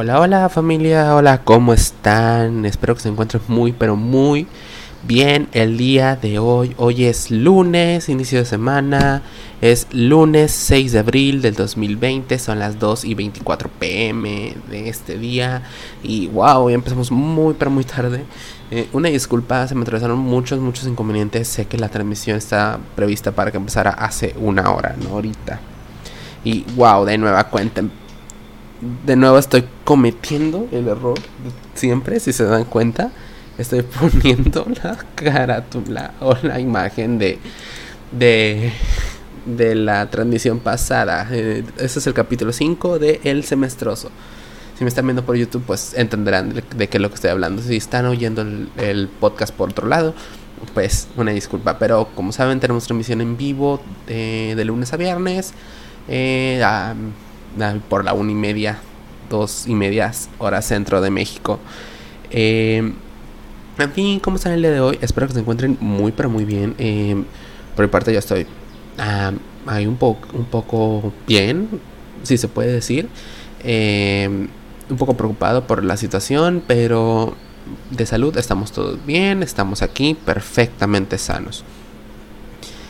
Hola, hola familia, hola, ¿cómo están? Espero que se encuentren muy, pero muy bien el día de hoy. Hoy es lunes, inicio de semana. Es lunes 6 de abril del 2020. Son las 2 y 24 pm de este día. Y wow, ya empezamos muy, pero muy tarde. Eh, una disculpa, se me atravesaron muchos, muchos inconvenientes. Sé que la transmisión está prevista para que empezara hace una hora, no ahorita. Y wow, de nueva cuenta de nuevo estoy cometiendo el error siempre, si se dan cuenta, estoy poniendo la carátula o la imagen de de de la transmisión pasada. Eh, es el capítulo 5 de El Semestroso. Si me están viendo por YouTube, pues entenderán de, qué es lo que estoy hablando. Si están oyendo el, podcast por otro lado, pues una disculpa. Pero como saben, tenemos transmisión en vivo de, de lunes a viernes. Eh, por la una y media, dos y medias horas centro de México. Eh, en fin, ¿cómo están el día de hoy? Espero que se encuentren muy, pero muy bien. Eh, por mi parte, yo estoy ah, ahí un, poco un poco bien, si se puede decir. Eh, un poco preocupado por la situación, pero de salud estamos todos bien, estamos aquí perfectamente sanos.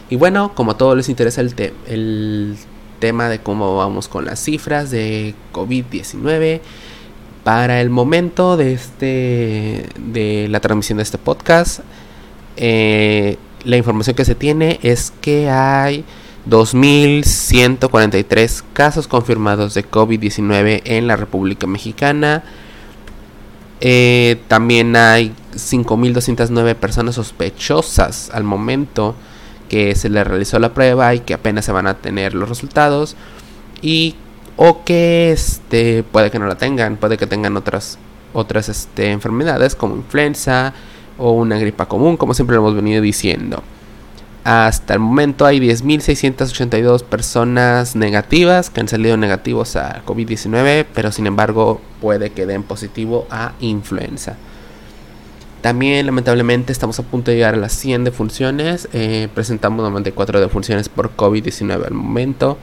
Y bueno, como a todos les interesa el, el tema de cómo vamos con las cifras de COVID-19. Para el momento de este de la transmisión de este podcast, eh, la información que se tiene es que hay 2.143 casos confirmados de COVID-19 en la República Mexicana. Eh, también hay 5.209 personas sospechosas al momento que se le realizó la prueba y que apenas se van a tener los resultados y o que este puede que no la tengan, puede que tengan otras otras este, enfermedades como influenza o una gripa común, como siempre lo hemos venido diciendo. Hasta el momento hay 10.682 personas negativas que han salido negativos a COVID-19, pero sin embargo puede que den positivo a influenza. También lamentablemente estamos a punto de llegar a las 100 defunciones. Eh, presentamos 94 defunciones por COVID-19 al momento.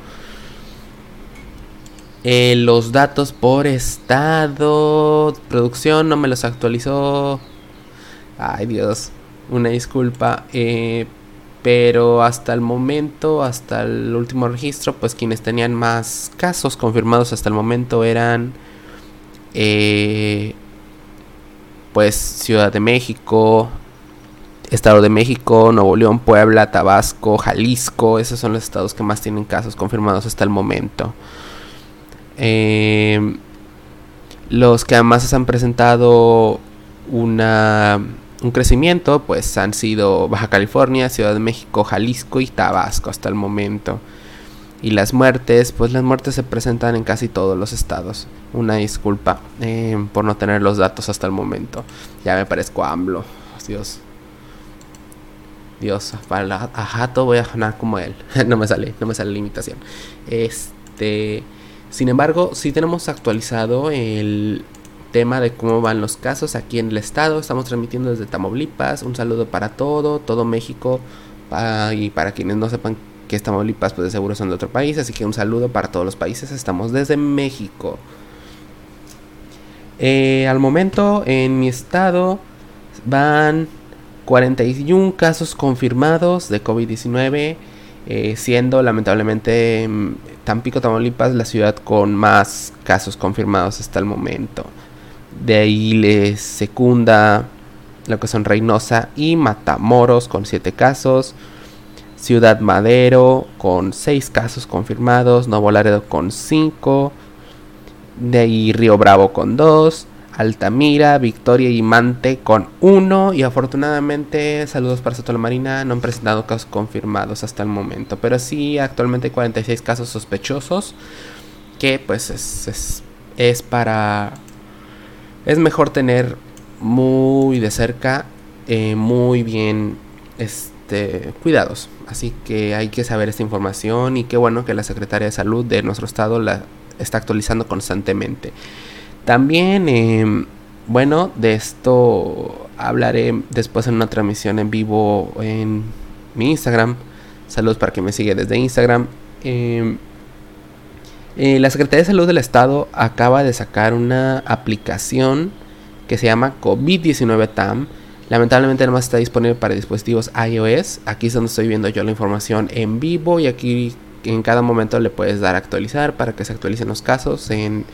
Eh, los datos por estado, producción no me los actualizó. Ay Dios, una disculpa. Eh, pero hasta el momento, hasta el último registro, pues quienes tenían más casos confirmados hasta el momento eran... pues Ciudad de México, Estado de México, Nuevo León, Puebla, Tabasco, Jalisco, esos son los estados que más tienen casos confirmados hasta el momento. Em, los que además han presentado una, un crecimiento, pues han sido Baja California, Ciudad de México, Jalisco y Tabasco hasta el momento. Y las muertes, pues las muertes se presentan en casi todos los estados. Una disculpa eh, por no tener los datos hasta el momento. Ya me parezco AMLO. Dios. Dios, para a Jato voy a sonar como él. no me sale, no me sale la imitación. Este, sin embargo, sí tenemos actualizado el tema de cómo van los casos aquí en el estado. Estamos transmitiendo desde Tamaulipas. Un saludo para todo, todo México. y para quienes no sepan que es Tamaulipas, pues de seguro son de otro país. Así que un saludo para todos los países. Estamos desde México. Eh, al momento, en mi estado van 41 casos confirmados de COVID-19, eh, siendo lamentablemente mm, Tampico, Tamaulipas la ciudad con más casos confirmados hasta el momento. De ahí les secunda lo que son Reynosa y Matamoros con 7 casos. Ciudad Madero con 6 casos confirmados, Nuevo Laredo con 5, de ahí Río Bravo con 2, Altamira, Victoria y Mante con 1 y afortunadamente saludos para Soto la Marina, no han presentado casos confirmados hasta el momento, pero sí actualmente hay 46 casos sospechosos que pues es, es para... Es mejor tener muy de cerca, eh, muy bien este, cuidados. Así que hay que saber esta información y qué bueno que la Secretaría de Salud de nuestro estado la está actualizando constantemente. También, em, bueno, de esto hablaré después en una transmisión en vivo en mi Instagram. Saludos para que me siga desde Instagram. Em, Eh, la Secretaría de Salud del Estado acaba de sacar una aplicación que se llama COVID-19 TAM. Lamentablemente nada más está disponible para dispositivos iOS. Aquí es donde estoy viendo yo la información en vivo y aquí en cada momento le puedes dar actualizar para que se actualicen los casos en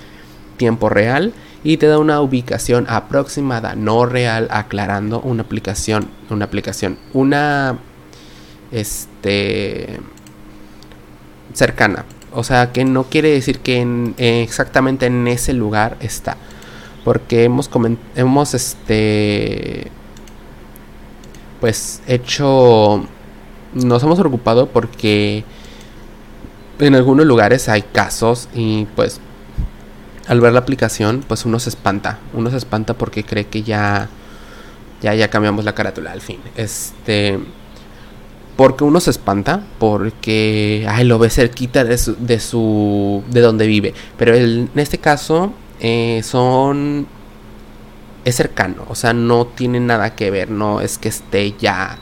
tiempo real y te da una ubicación aproximada, no real, aclarando una aplicación, una aplicación, una este cercana. O sea, que no quiere decir que en, exactamente en ese lugar está. Porque hemos hemos este pues hecho nos hemos preocupado porque en algunos lugares hay casos y pues al ver la aplicación pues uno se espanta, uno se espanta porque cree que ya ya ya cambiamos la carátula al fin. Este porque uno se espanta porque ay, lo ve cerquita de su, de su de donde vive pero en este caso eh, son es cercano o sea no tiene nada que ver no es que esté ya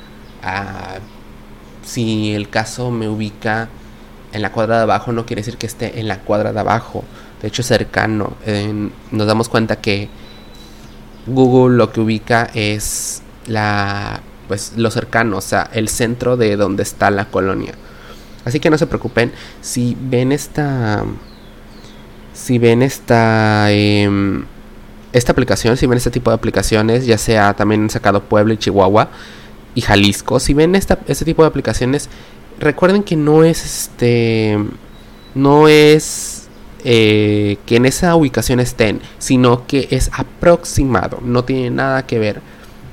si el caso me ubica en la cuadra de abajo no quiere decir que esté en la cuadra de abajo de hecho cercano nos damos cuenta que Google lo que ubica es la pues lo cercano, o sea, el centro de donde está la colonia. Así que no se preocupen si ven esta si ven esta em, esta aplicación, si ven este tipo de aplicaciones, ya sea también sacado Puebla y Chihuahua y Jalisco, si ven esta, este tipo de aplicaciones, recuerden que no es este no es eh, que en esa ubicación estén, sino que es aproximado, no tiene nada que ver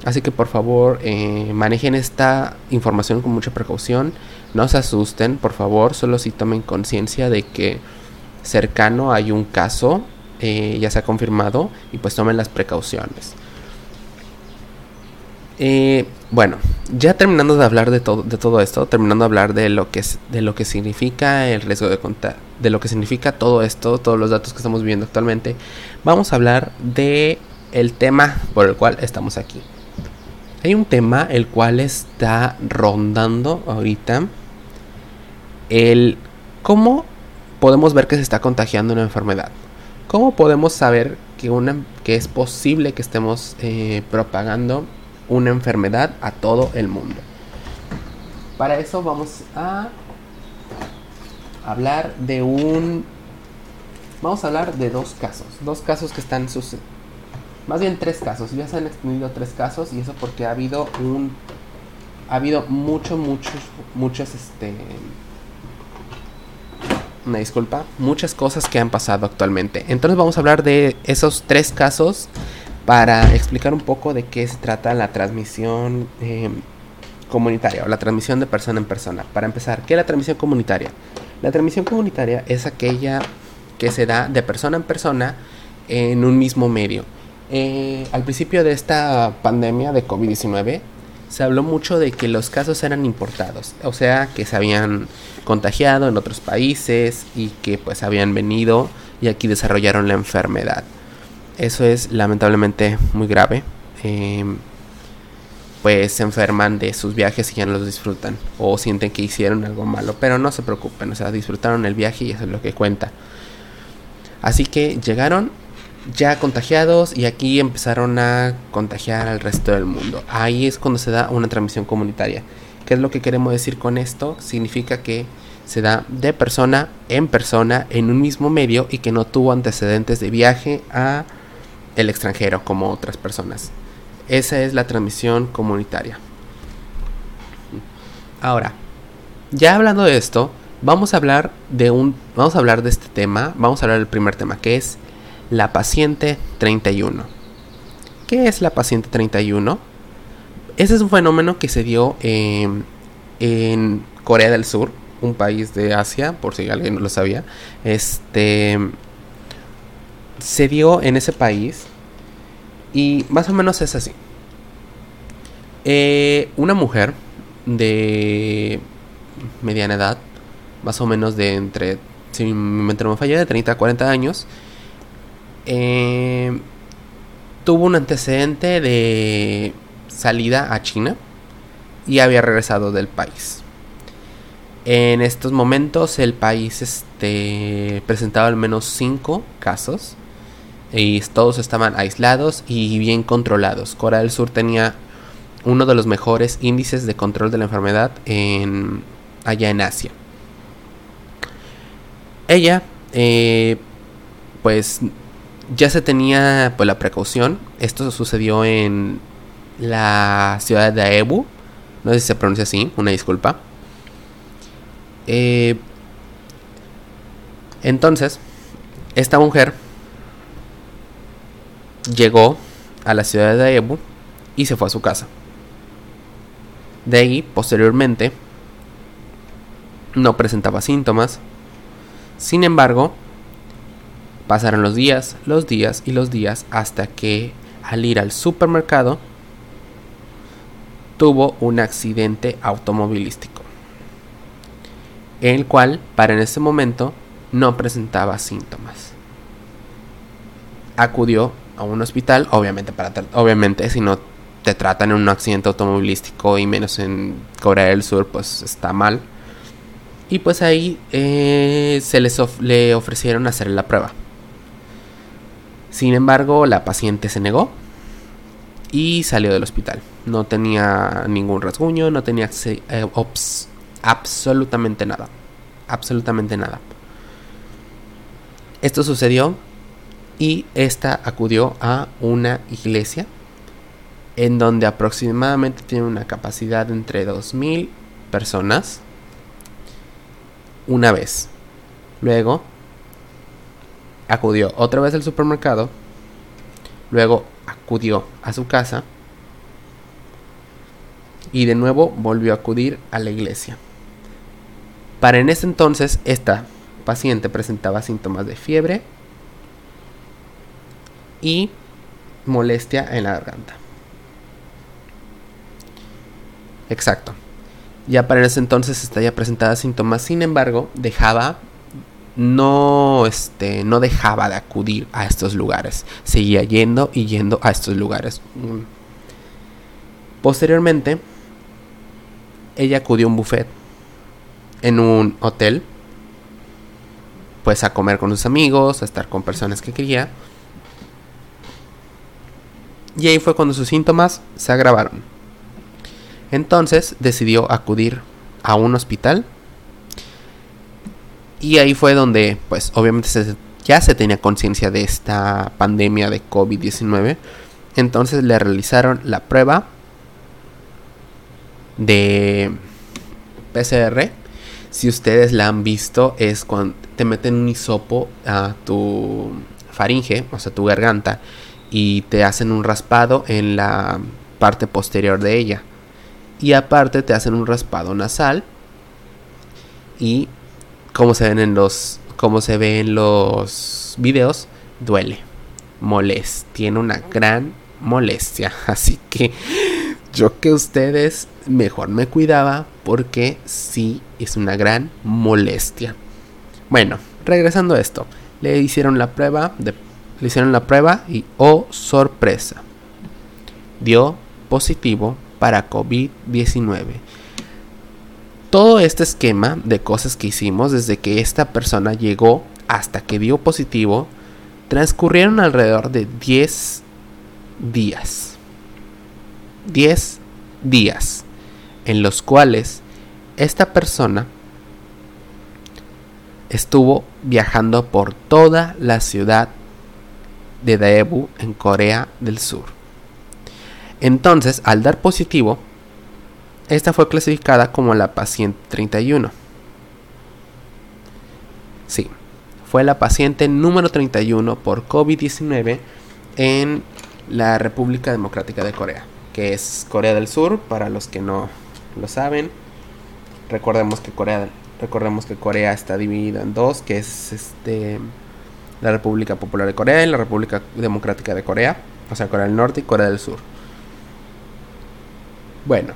Así que por favor eh, manejen esta información con mucha precaución. No se asusten, por favor. Solo si tomen conciencia de que cercano hay un caso, eh, ya se ha confirmado, y pues tomen las precauciones. Eh, bueno, ya terminando de hablar de todo, de todo esto, terminando de hablar de lo que de lo que significa el riesgo de contar, de lo que significa todo esto, todos los datos que estamos viviendo actualmente, vamos a hablar de el tema por el cual estamos aquí. Hay un tema el cual está rondando ahorita. El cómo podemos ver que se está contagiando una enfermedad. ¿Cómo podemos saber que, una, que es posible que estemos eh, propagando una enfermedad a todo el mundo? Para eso vamos a hablar de un... Vamos a hablar de dos casos. Dos casos que están sucediendo más bien tres casos, ya se han extendido tres casos y eso porque ha habido un... Ha habido mucho, muchos, muchas, este... Una disculpa, muchas cosas que han pasado actualmente. Entonces vamos a hablar de esos tres casos para explicar un poco de qué se trata la transmisión em, comunitaria o la transmisión de persona en persona. Para empezar, ¿qué es la transmisión comunitaria? La transmisión comunitaria es aquella que se da de persona en persona en un mismo medio. Eh, al principio de esta pandemia de COVID-19 se habló mucho de que los casos eran importados, o sea, que se habían contagiado en otros países y que pues habían venido y aquí desarrollaron la enfermedad. Eso es lamentablemente muy grave. Em, pues se enferman de sus viajes y ya no los disfrutan o sienten que hicieron algo malo, pero no se preocupen, o sea, disfrutaron el viaje y eso es lo que cuenta. Así que llegaron ya contagiados y aquí empezaron a contagiar al resto del mundo. Ahí es cuando se da una transmisión comunitaria. ¿Qué es lo que queremos decir con esto? Significa que se da de persona en persona en un mismo medio y que no tuvo antecedentes de viaje a el extranjero como otras personas. Esa es la transmisión comunitaria. Ahora, ya hablando de esto, vamos a hablar de un vamos a hablar de este tema, vamos a hablar del primer tema que es la paciente 31. ¿Qué es la paciente 31? Ese es un fenómeno que se dio en Corea del Sur, un país de Asia, por si alguien no lo sabía. Este se dio en ese país y más o menos es así. Eh, una mujer de mediana edad, más o menos de entre, si no me falla, de 30 a 40 años, eh, tuvo un antecedente de salida a China y había regresado del país. En estos momentos el país este, presentaba al menos 5 casos y todos estaban aislados y bien controlados. Corea del Sur tenía uno de los mejores índices de control de la enfermedad en, allá en Asia. Ella, eh, pues ya se tenía pues, la precaución. Esto sucedió en la ciudad de Aebu. No sé si se pronuncia así, una disculpa. Eh, entonces, esta mujer llegó a la ciudad de Aebu y se fue a su casa. De ahí, posteriormente, no presentaba síntomas. Sin embargo, pasaron los días, los días y los días hasta que al ir al supermercado tuvo un accidente automovilístico, el cual para en ese momento no presentaba síntomas. Acudió a un hospital, obviamente para obviamente si no te tratan en un accidente automovilístico y menos en Corea del Sur, pues está mal. Y pues ahí eh, se les le ofrecieron hacer la prueba. Sin embargo, la paciente se negó y salió del hospital. No tenía ningún rasguño, no tenía eh, absolutamente nada. Absolutamente nada. Esto sucedió y esta acudió a una iglesia en donde aproximadamente tiene una capacidad entre 2.000 personas una vez. Luego acudió otra vez al supermercado. Luego acudió a su casa. Y de nuevo volvió a acudir a la iglesia. Para en ese entonces esta paciente presentaba síntomas de fiebre y molestia en la garganta. Exacto. Ya para ese entonces esta ya presentaba síntomas, sin embargo, dejaba no este no dejaba de acudir a estos lugares, seguía yendo y yendo a estos lugares. Mm. Posteriormente, ella acudió a un buffet en un hotel, pues a comer con sus amigos, a estar con personas que quería. Y ahí fue cuando sus síntomas se agravaron. Entonces decidió acudir a un hospital. Y ahí fue donde, pues obviamente ya se tenía conciencia de esta pandemia de COVID-19. Entonces le realizaron la prueba de PCR. Si ustedes la han visto, es cuando te meten un hisopo a tu faringe, o sea, tu garganta, y te hacen un raspado en la parte posterior de ella. Y aparte te hacen un raspado nasal. Y como se ven en los. Como se ve en los videos. Duele. Molest. Tiene una gran molestia. Así que yo que ustedes mejor me cuidaba. Porque sí es una gran molestia. Bueno, regresando a esto. Le hicieron la prueba. Le hicieron la prueba y oh sorpresa. Dio positivo para COVID-19. Todo este esquema de cosas que hicimos desde que esta persona llegó hasta que dio positivo transcurrieron alrededor de 10 días. 10 días en los cuales esta persona estuvo viajando por toda la ciudad de Daebu en Corea del Sur. Entonces, al dar positivo, esta fue clasificada como la paciente 31. Sí, fue la paciente número 31 por COVID-19 en la República Democrática de Corea, que es Corea del Sur, para los que no lo saben. Recordemos que Corea, recordemos que Corea está dividida en dos, que es este la República Popular de Corea y la República Democrática de Corea, o sea, Corea del Norte y Corea del Sur. Bueno,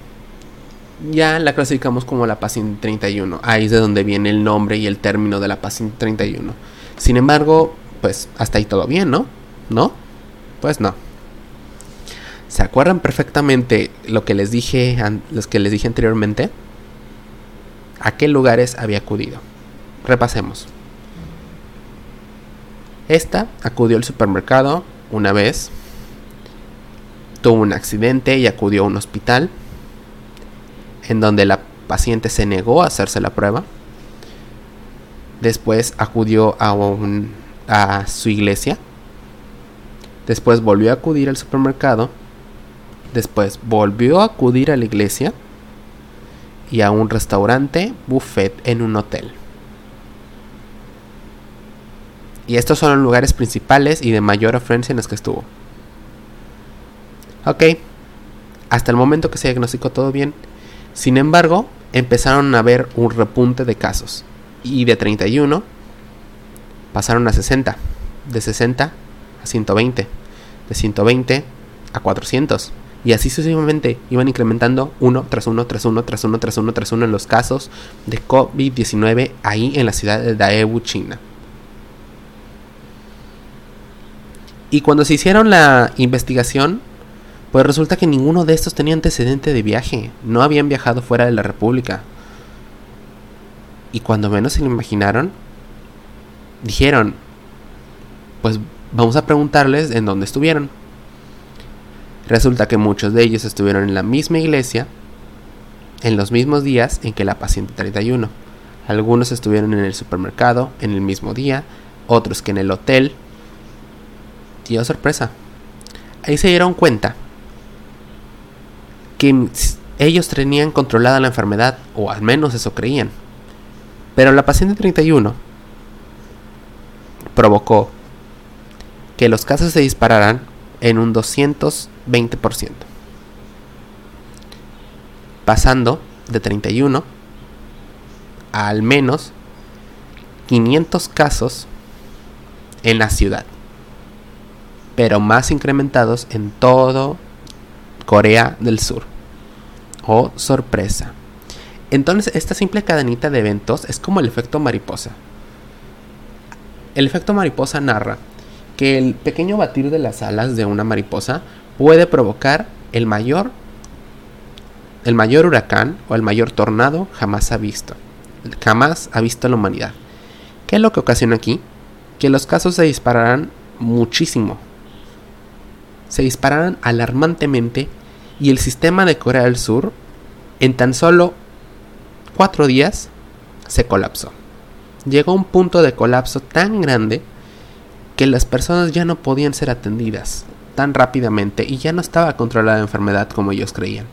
ya la clasificamos como la paciente 31. Ahí es de donde viene el nombre y el término de la paciente 31. Sin embargo, pues hasta ahí todo bien, ¿no? ¿No? Pues no. ¿Se acuerdan perfectamente lo que les dije, los que les dije anteriormente? ¿A qué lugares había acudido? Repasemos. Esta acudió al supermercado una vez, tuvo un accidente y acudió a un hospital, en donde la paciente se negó a hacerse la prueba. Después acudió a, un, a su iglesia. Después volvió a acudir al supermercado. Después volvió a acudir a la iglesia y a un restaurante buffet en un hotel. Y estos son los lugares principales y de mayor afluencia en los que estuvo. Ok, hasta el momento que se diagnosticó todo bien. Sin embargo, empezaron a haber un repunte de casos. Y de 31 pasaron a 60. De 60 a 120. De 120 a 400. Y así sucesivamente iban incrementando uno tras uno, tras uno, tras uno, tras uno, tras uno en los casos de COVID-19 ahí en la ciudad de Daegu, China. Y cuando se hicieron la investigación, pues resulta que ninguno de estos tenía antecedente de viaje, no habían viajado fuera de la República. Y cuando menos se lo imaginaron, dijeron, pues vamos a preguntarles en dónde estuvieron. Resulta que muchos de ellos estuvieron en la misma iglesia en los mismos días en que la paciente 31. Algunos estuvieron en el supermercado en el mismo día, otros que en el hotel. Tío sorpresa. Ahí se dieron cuenta que ellos tenían controlada la enfermedad, o al menos eso creían. Pero la paciente 31 provocó que los casos se dispararan en un 200 20%. Pasando de 31 a al menos 500 casos en la ciudad, pero más incrementados en todo Corea del Sur. Oh, sorpresa. Entonces, esta simple cadenita de eventos es como el efecto mariposa. El efecto mariposa narra que el pequeño batir de las alas de una mariposa puede provocar el mayor el mayor huracán o el mayor tornado jamás ha visto. Jamás ha visto la humanidad. ¿Qué es lo que ocasiona aquí? Que los casos se dispararán muchísimo. Se dispararán alarmantemente y el sistema de Corea del Sur en tan solo cuatro días se colapsó. Llegó a un punto de colapso tan grande que las personas ya no podían ser atendidas tan rápidamente y ya no estaba controlada la enfermedad como ellos creían.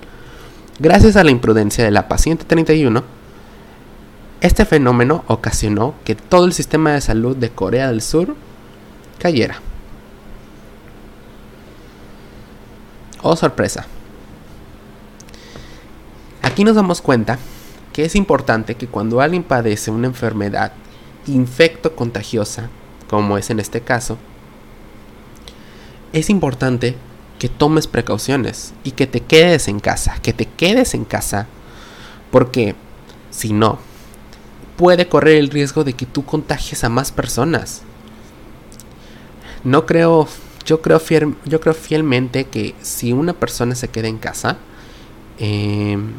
Gracias a la imprudencia de la paciente 31, este fenómeno ocasionó que todo el sistema de salud de Corea del Sur cayera. Oh sorpresa. Aquí nos damos cuenta que es importante que cuando alguien padece una enfermedad infecto contagiosa, como es en este caso, es importante que tomes precauciones y que te quedes en casa, que te quedes en casa, porque si no, puede correr el riesgo de que tú contagies a más personas. No creo, yo creo, yo creo fielmente que si una persona se queda en casa, em,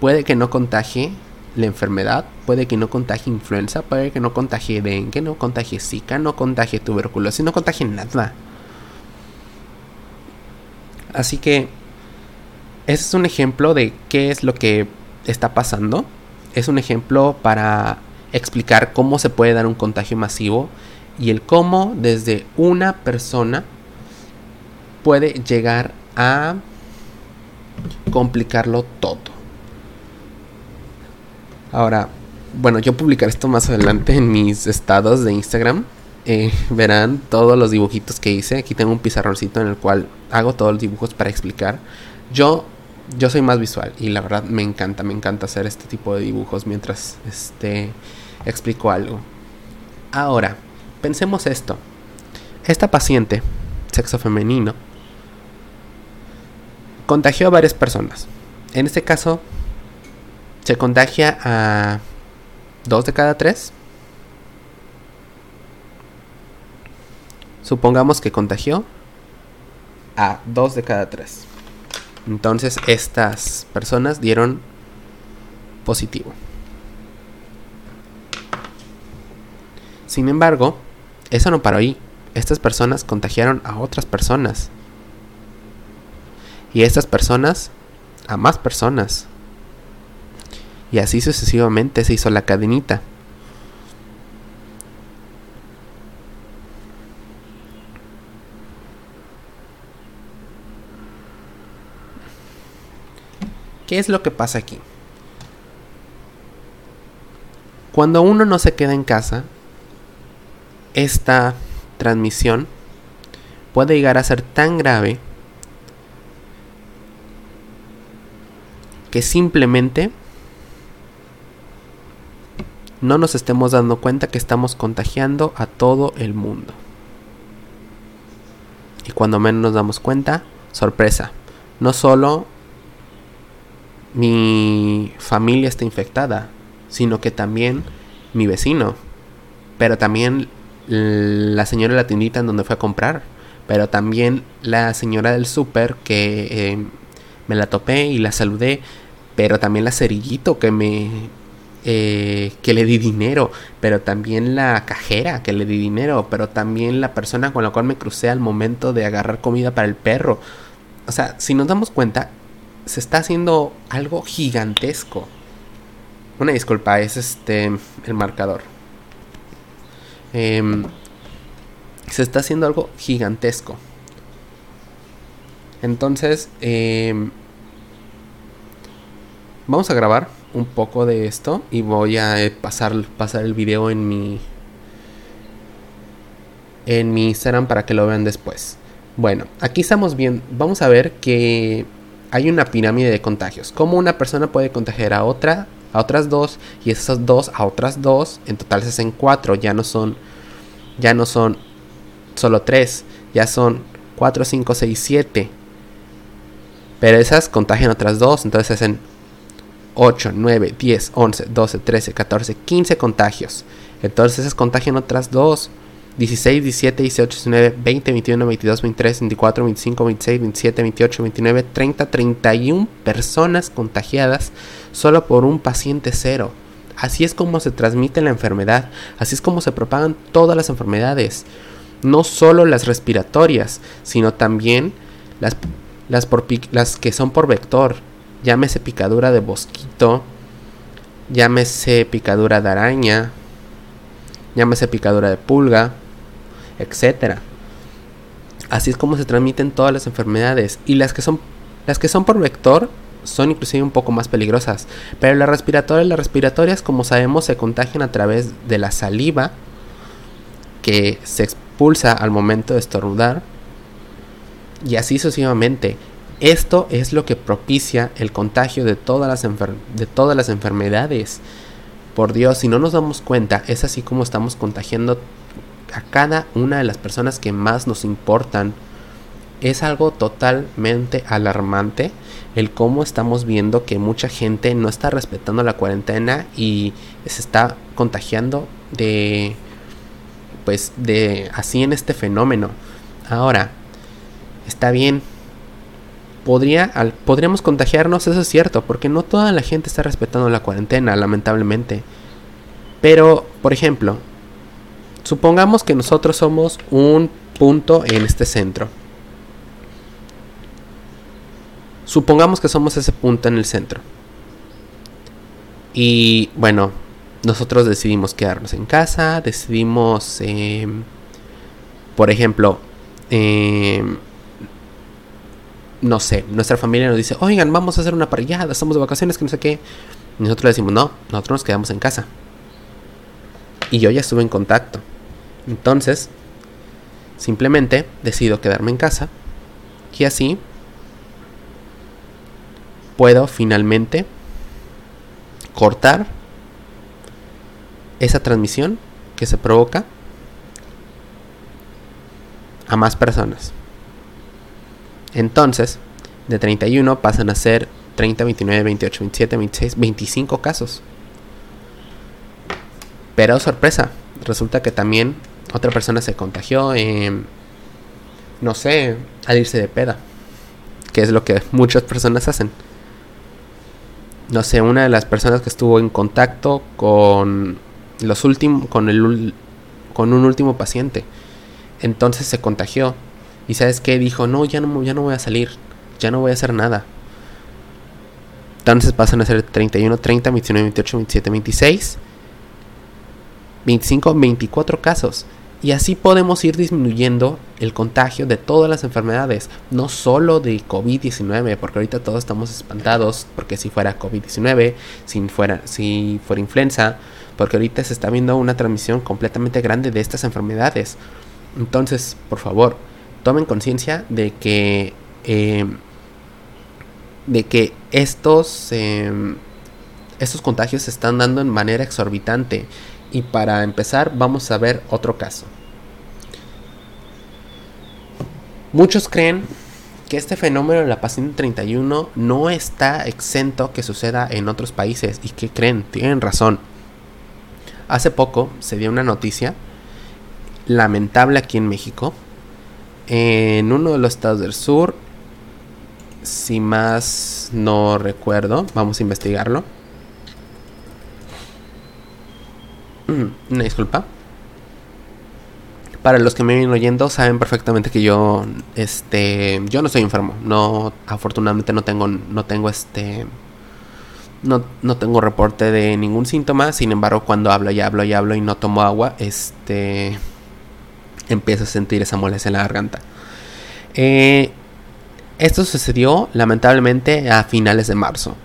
puede que no contagie la enfermedad, puede que no contagie influenza, puede que no contagie dengue, no contagie zika, no contagie tuberculosis, no contagie nada. Así que ese es un ejemplo de qué es lo que está pasando. Es un ejemplo para explicar cómo se puede dar un contagio masivo y el cómo desde una persona puede llegar a complicarlo todo. Ahora, bueno, yo publicaré esto más adelante en mis estados de Instagram. Eh, verán todos los dibujitos que hice. Aquí tengo un pizarroncito en el cual hago todos los dibujos para explicar. Yo, yo soy más visual y la verdad me encanta, me encanta hacer este tipo de dibujos mientras este, explico algo. Ahora, pensemos esto. Esta paciente, sexo femenino, contagió a varias personas. En este caso, se contagia a dos de cada tres. Supongamos que contagió a dos de cada tres. Entonces estas personas dieron positivo. Sin embargo, eso no paró ahí. Estas personas contagiaron a otras personas. Y estas personas a más personas. Y así sucesivamente se hizo la cadenita. ¿Qué es lo que pasa aquí? Cuando uno no se queda en casa, esta transmisión puede llegar a ser tan grave que simplemente no nos estemos dando cuenta que estamos contagiando a todo el mundo. Y cuando menos nos damos cuenta, sorpresa, no solo mi familia está infectada, sino que también mi vecino, pero también la señora de la tiendita en donde fue a comprar, pero también la señora del súper que eh, me la topé y la saludé, pero también la cerillito que me eh, que le di dinero, pero también la cajera que le di dinero, pero también la persona con la cual me crucé al momento de agarrar comida para el perro. O sea, si nos damos cuenta, se está haciendo algo gigantesco. Una disculpa, es este el marcador. Em, se está haciendo algo gigantesco. Entonces, em, vamos a grabar un poco de esto y voy a eh, pasar, pasar el video en mi en mi Instagram para que lo vean después. Bueno, aquí estamos bien. Vamos a ver que hay una pirámide de contagios. Cómo una persona puede contagiar a otra, a otras dos y esas dos a otras dos. En total se hacen cuatro. Ya no son, ya no son solo tres. Ya son cuatro, cinco, seis, siete. Pero esas contagian otras dos. Entonces se hacen 8, 9, 10, 11, 12, 13, 14, 15 contagios. Entonces esas contagian otras dos. 16, 17, 18, 19, 20, 21, 22, 23, 24, 25, 26, 27, 28, 29, 30, 31 personas contagiadas solo por un paciente cero. Así es como se transmite la enfermedad, así es como se propagan todas las enfermedades, no solo las respiratorias, sino también las, las, las que son por vector, llámese picadura de mosquito, llámese picadura de araña, llámese picadura de pulga, etcétera. Así es como se transmiten todas las enfermedades y las que son las que son por vector son inclusive un poco más peligrosas, pero las respiratorias, las respiratorias como sabemos se contagian a través de la saliva que se expulsa al momento de estornudar y así sucesivamente. Esto es lo que propicia el contagio de todas las, de todas las enfermedades. Por Dios, si no nos damos cuenta, es así como estamos contagiando a cada una de las personas que más nos importan. Es algo totalmente alarmante el cómo estamos viendo que mucha gente no está respetando la cuarentena y se está contagiando de pues de así en este fenómeno. Ahora, está bien, podría, podríamos contagiarnos, eso es cierto, porque no toda la gente está respetando la cuarentena, lamentablemente. Pero, por ejemplo, supongamos que nosotros somos un punto en este centro. Supongamos que somos ese punto en el centro. Y bueno, nosotros decidimos quedarnos en casa, decidimos, em, por ejemplo, eh, no sé, nuestra familia nos dice, oigan, vamos a hacer una parrillada, estamos de vacaciones, que no sé qué. Nosotros le decimos, no, nosotros nos quedamos en casa. Y yo ya estuve en contacto. Entonces, simplemente decido quedarme en casa. Y así puedo finalmente cortar esa transmisión que se provoca a más personas. Entonces, de 31 pasan a ser 30, 29, 28, 27, 26, 25 casos. Pero sorpresa, resulta que también otra persona se contagió, no sé, al irse de peda, que es lo que muchas personas hacen. No sé, una de las personas que estuvo en contacto con los últimos, con el con un último paciente. Entonces se contagió. Y sabes qué? Dijo, no, ya no, ya no voy a salir. Ya no voy a hacer nada. Entonces pasan a ser 31, 30, 29, 28, 27, 26, 25, 24 casos. Y así podemos ir disminuyendo el contagio de todas las enfermedades, no solo de COVID-19, porque ahorita todos estamos espantados porque si fuera COVID-19, si fuera, si fuera influenza, porque ahorita se está viendo una transmisión completamente grande de estas enfermedades. Entonces, por favor, tomen conciencia de que eh, de que estos em, estos contagios se están dando en manera exorbitante y para empezar vamos a ver otro caso. Muchos creen que este fenómeno de la paciente 31 no está exento que suceda en otros países y que creen, tienen razón. Hace poco se dio una noticia lamentable aquí en México. En uno de los estados del sur, si más no recuerdo, vamos a investigarlo. Mm, una disculpa. Para los que me vienen oyendo, saben perfectamente que yo, este, yo no soy enfermo. No, afortunadamente no tengo, no tengo este, no, no tengo reporte de ningún síntoma. Sin embargo, cuando hablo y hablo y hablo y no tomo agua, este, empiezo a sentir esa molestia en la garganta. Eh, esto sucedió lamentablemente a finales de marzo.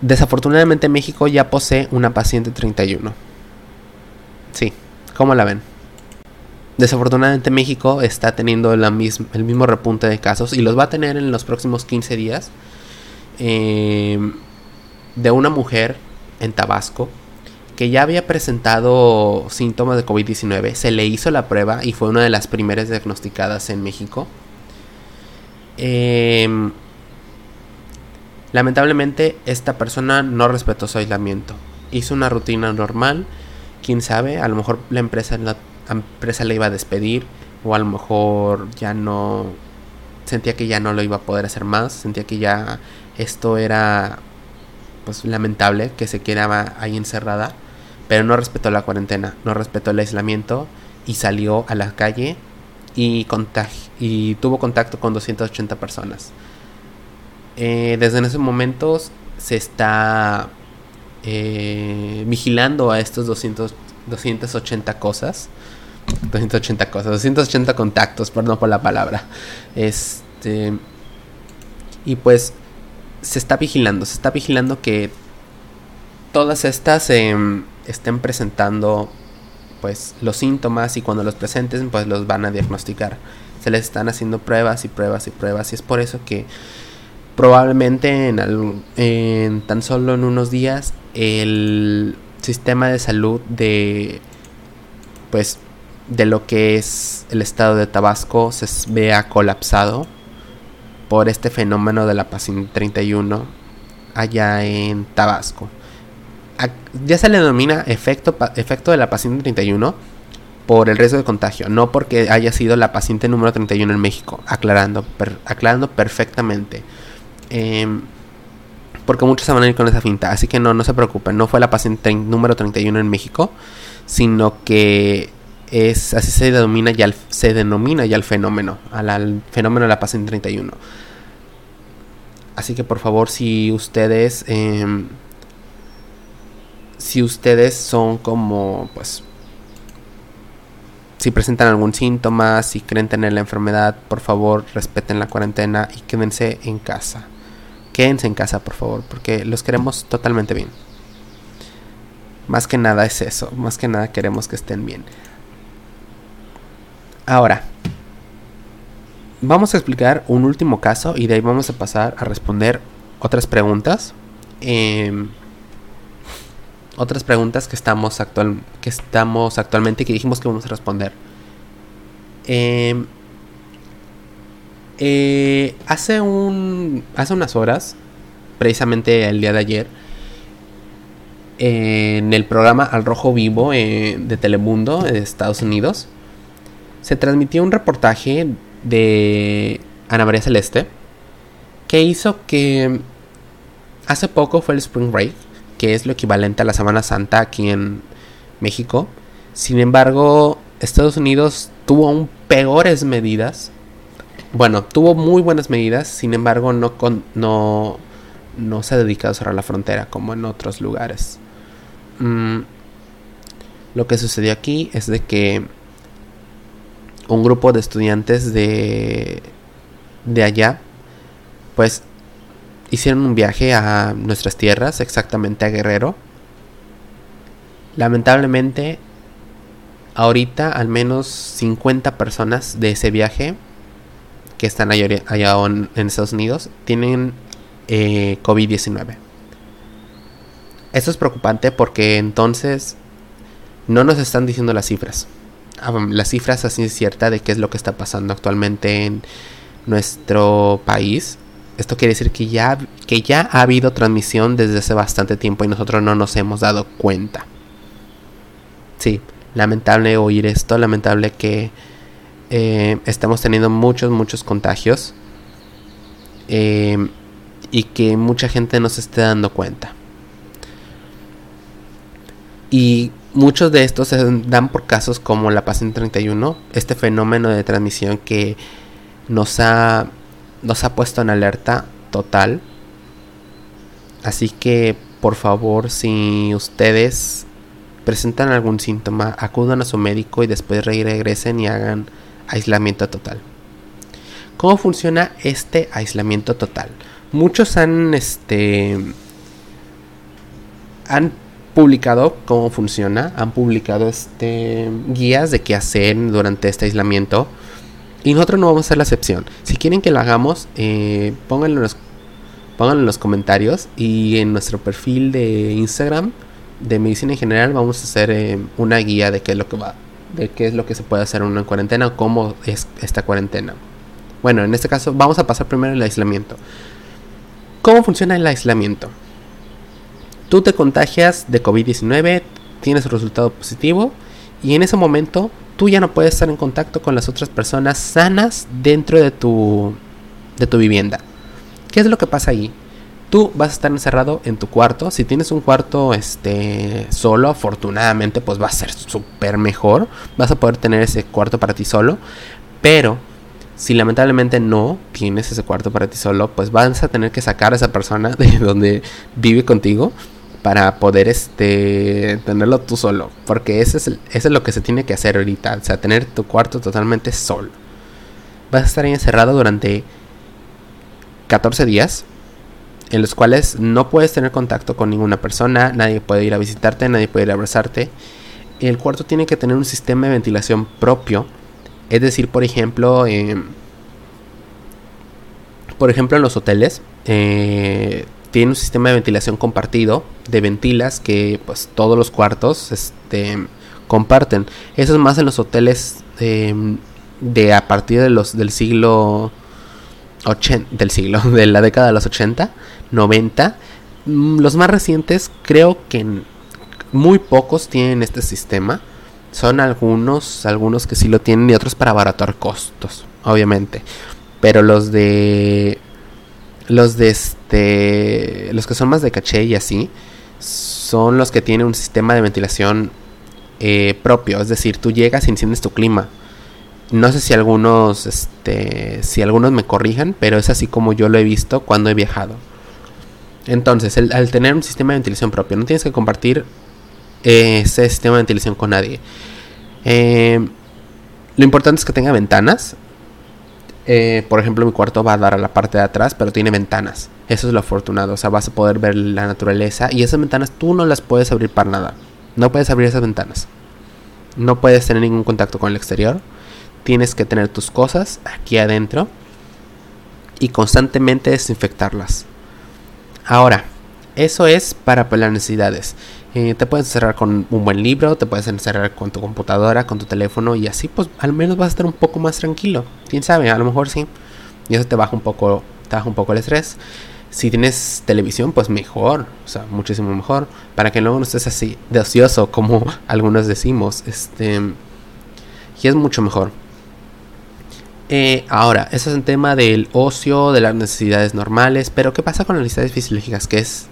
Desafortunadamente México ya posee una paciente 31. Sí, ¿cómo la ven? Desafortunadamente México está teniendo el mismo repunte de casos y los va a tener en los próximos 15 días. Em, de una mujer en Tabasco que ya había presentado síntomas de COVID-19. Se le hizo la prueba y fue una de las primeras diagnosticadas en México. Em, lamentablemente esta persona no respetó su aislamiento. Hizo una rutina normal. Quién sabe, a lo mejor la empresa la empresa le iba a despedir o a lo mejor ya no sentía que ya no lo iba a poder hacer más, sentía que ya esto era pues lamentable que se quedaba ahí encerrada, pero no respetó la cuarentena, no respetó el aislamiento y salió a la calle y, y tuvo contacto con 280 personas. Eh, desde esos momentos se está eh, vigilando a estos 200, 280 cosas 280 cosas, 280 contactos, perdón por la palabra. Este. Y pues se está vigilando, se está vigilando que todas estas em, estén presentando pues los síntomas y cuando los presenten pues los van a diagnosticar. Se les están haciendo pruebas y pruebas y pruebas y es por eso que probablemente en, tan solo en unos días el sistema de salud de pues de lo que es el estado de Tabasco se vea colapsado por este fenómeno de la paciente 31 allá en Tabasco. Ya se le denomina efecto, efecto de la paciente 31 por el riesgo de contagio, no porque haya sido la paciente número 31 en México, aclarando, aclarando perfectamente. Em, porque muchos se van a ir con esa finta, así que no, no se preocupen, no fue la paciente número 31 en México, sino que es así se denomina ya el, se denomina ya el fenómeno, al, fenómeno de la paz en 31. Así que por favor, si ustedes em, si ustedes son como pues si presentan algún síntoma, si creen tener la enfermedad, por favor respeten la cuarentena y quédense en casa. Quédense en casa, por favor, porque los queremos totalmente bien. Más que nada es eso, más que nada queremos que estén bien. Ahora, vamos a explicar un último caso y de ahí vamos a pasar a responder otras preguntas. Em, otras preguntas que estamos, actual, que estamos actualmente que dijimos que vamos a responder. Em, eh, hace, un, hace unas horas, precisamente el día de ayer, en el programa Al Rojo Vivo eh, de Telemundo de Estados Unidos, se transmitió un reportaje de Ana María Celeste que hizo que hace poco fue el Spring Break, que es lo equivalente a la Semana Santa aquí en México. Sin embargo, Estados Unidos tuvo aún peores medidas. Bueno, tuvo muy buenas medidas, sin embargo, no, con, no, no se ha dedicado a cerrar la frontera como en otros lugares. Mm, lo que sucedió aquí es de que un grupo de estudiantes de, de allá, pues hicieron un viaje a nuestras tierras, exactamente a Guerrero. Lamentablemente, ahorita al menos 50 personas de ese viaje que están allá, en, Estados Unidos tienen eh, COVID-19. Esto es preocupante porque entonces no nos están diciendo las cifras. Ah, las cifras así es cierta de qué es lo que está pasando actualmente en nuestro país. Esto quiere decir que ya, que ya ha habido transmisión desde hace bastante tiempo y nosotros no nos hemos dado cuenta. Sí, lamentable oír esto, lamentable que eh, estamos teniendo muchos, muchos contagios eh, y que mucha gente no se esté dando cuenta. Y muchos de estos se dan por casos como la paciente 31, este fenómeno de transmisión que nos ha, nos ha puesto en alerta total. Así que, por favor, si ustedes presentan algún síntoma, acudan a su médico y después regresen y hagan aislamiento total. ¿Cómo funciona este aislamiento total? Muchos han este han publicado cómo funciona, han publicado este, guías de qué hacer durante este aislamiento. Y nosotros no vamos a ser la excepción. Si quieren que lo hagamos, eh, pónganlo, en los, pónganlo en los comentarios. Y en nuestro perfil de Instagram de medicina en general vamos a hacer eh, una guía de qué es lo que va, de qué es lo que se puede hacer en una cuarentena, cómo es esta cuarentena. Bueno, en este caso vamos a pasar primero el aislamiento. ¿Cómo funciona el aislamiento? Tú te contagias de COVID-19, tienes un resultado positivo y en ese momento tú ya no puedes estar en contacto con las otras personas sanas dentro de tu, de tu vivienda. ¿Qué es lo que pasa ahí? Tú vas a estar encerrado en tu cuarto. Si tienes un cuarto este, solo, afortunadamente, pues va a ser súper mejor. Vas a poder tener ese cuarto para ti solo. Pero si lamentablemente no tienes ese cuarto para ti solo, pues vas a tener que sacar a esa persona de donde vive contigo para poder este tenerlo tú solo, porque ese es, es lo que se tiene que hacer ahorita, o sea, tener tu cuarto totalmente solo. Vas a estar ahí encerrado durante 14 días, en los cuales no puedes tener contacto con ninguna persona, nadie puede ir a visitarte, nadie puede ir a abrazarte. El cuarto tiene que tener un sistema de ventilación propio, es decir, por ejemplo, por ejemplo en los hoteles, eh, tiene un sistema de ventilación compartido de ventilas que pues todos los cuartos este, comparten. Eso es más en los hoteles de a partir de los del siglo 80, del siglo de la década de los 80, 90. Mm, los más recientes creo que muy pocos tienen este sistema. Son algunos, algunos que sí lo tienen y otros para abaratar costos, obviamente. Pero los de los de este. Los que son más de caché y así. Son los que tienen un sistema de ventilación eh, propio. Es decir, tú llegas y enciendes tu clima. No sé si algunos. Este. Si algunos me corrijan. Pero es así como yo lo he visto cuando he viajado. Entonces, al tener un sistema de ventilación propio, no tienes que compartir eh, ese sistema de ventilación con nadie. Eh, lo importante es que tenga ventanas. Eh, por ejemplo, mi cuarto va a dar a la parte de atrás, pero tiene ventanas. Eso es lo afortunado. O sea, vas a poder ver la naturaleza. Y esas ventanas tú no las puedes abrir para nada. No puedes abrir esas ventanas. No puedes tener ningún contacto con el exterior. Tienes que tener tus cosas aquí adentro. Y constantemente desinfectarlas. Ahora, eso es para las necesidades. Eh, te puedes encerrar con un buen libro, te puedes encerrar con tu computadora, con tu teléfono y así pues al menos vas a estar un poco más tranquilo. Quién sabe, a lo mejor sí. Y eso te baja un poco, baja un poco el estrés. Si tienes televisión, pues mejor, o sea, muchísimo mejor, para que luego no estés así de ocioso como algunos decimos. Este, y es mucho mejor. Eh, ahora, eso es el tema del ocio, de las necesidades normales, pero ¿qué pasa con las necesidades fisiológicas? Que es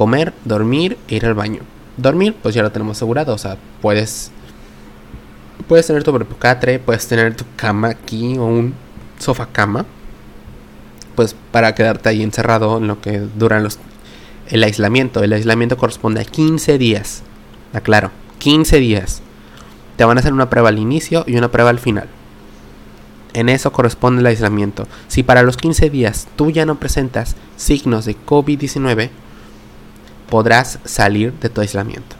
comer, dormir e ir al baño. Dormir, pues ya lo tenemos asegurado, o sea, puedes Puedes tener tu propio catre, puedes tener tu cama aquí o un sofá cama. Pues para quedarte ahí encerrado en lo que duran los el aislamiento. El aislamiento corresponde a 15 días. Aclaro, 15 días. Te van a hacer una prueba al inicio y una prueba al final. En eso corresponde el aislamiento. Si para los 15 días tú ya no presentas signos de COVID-19, podrás salir de tu aislamiento.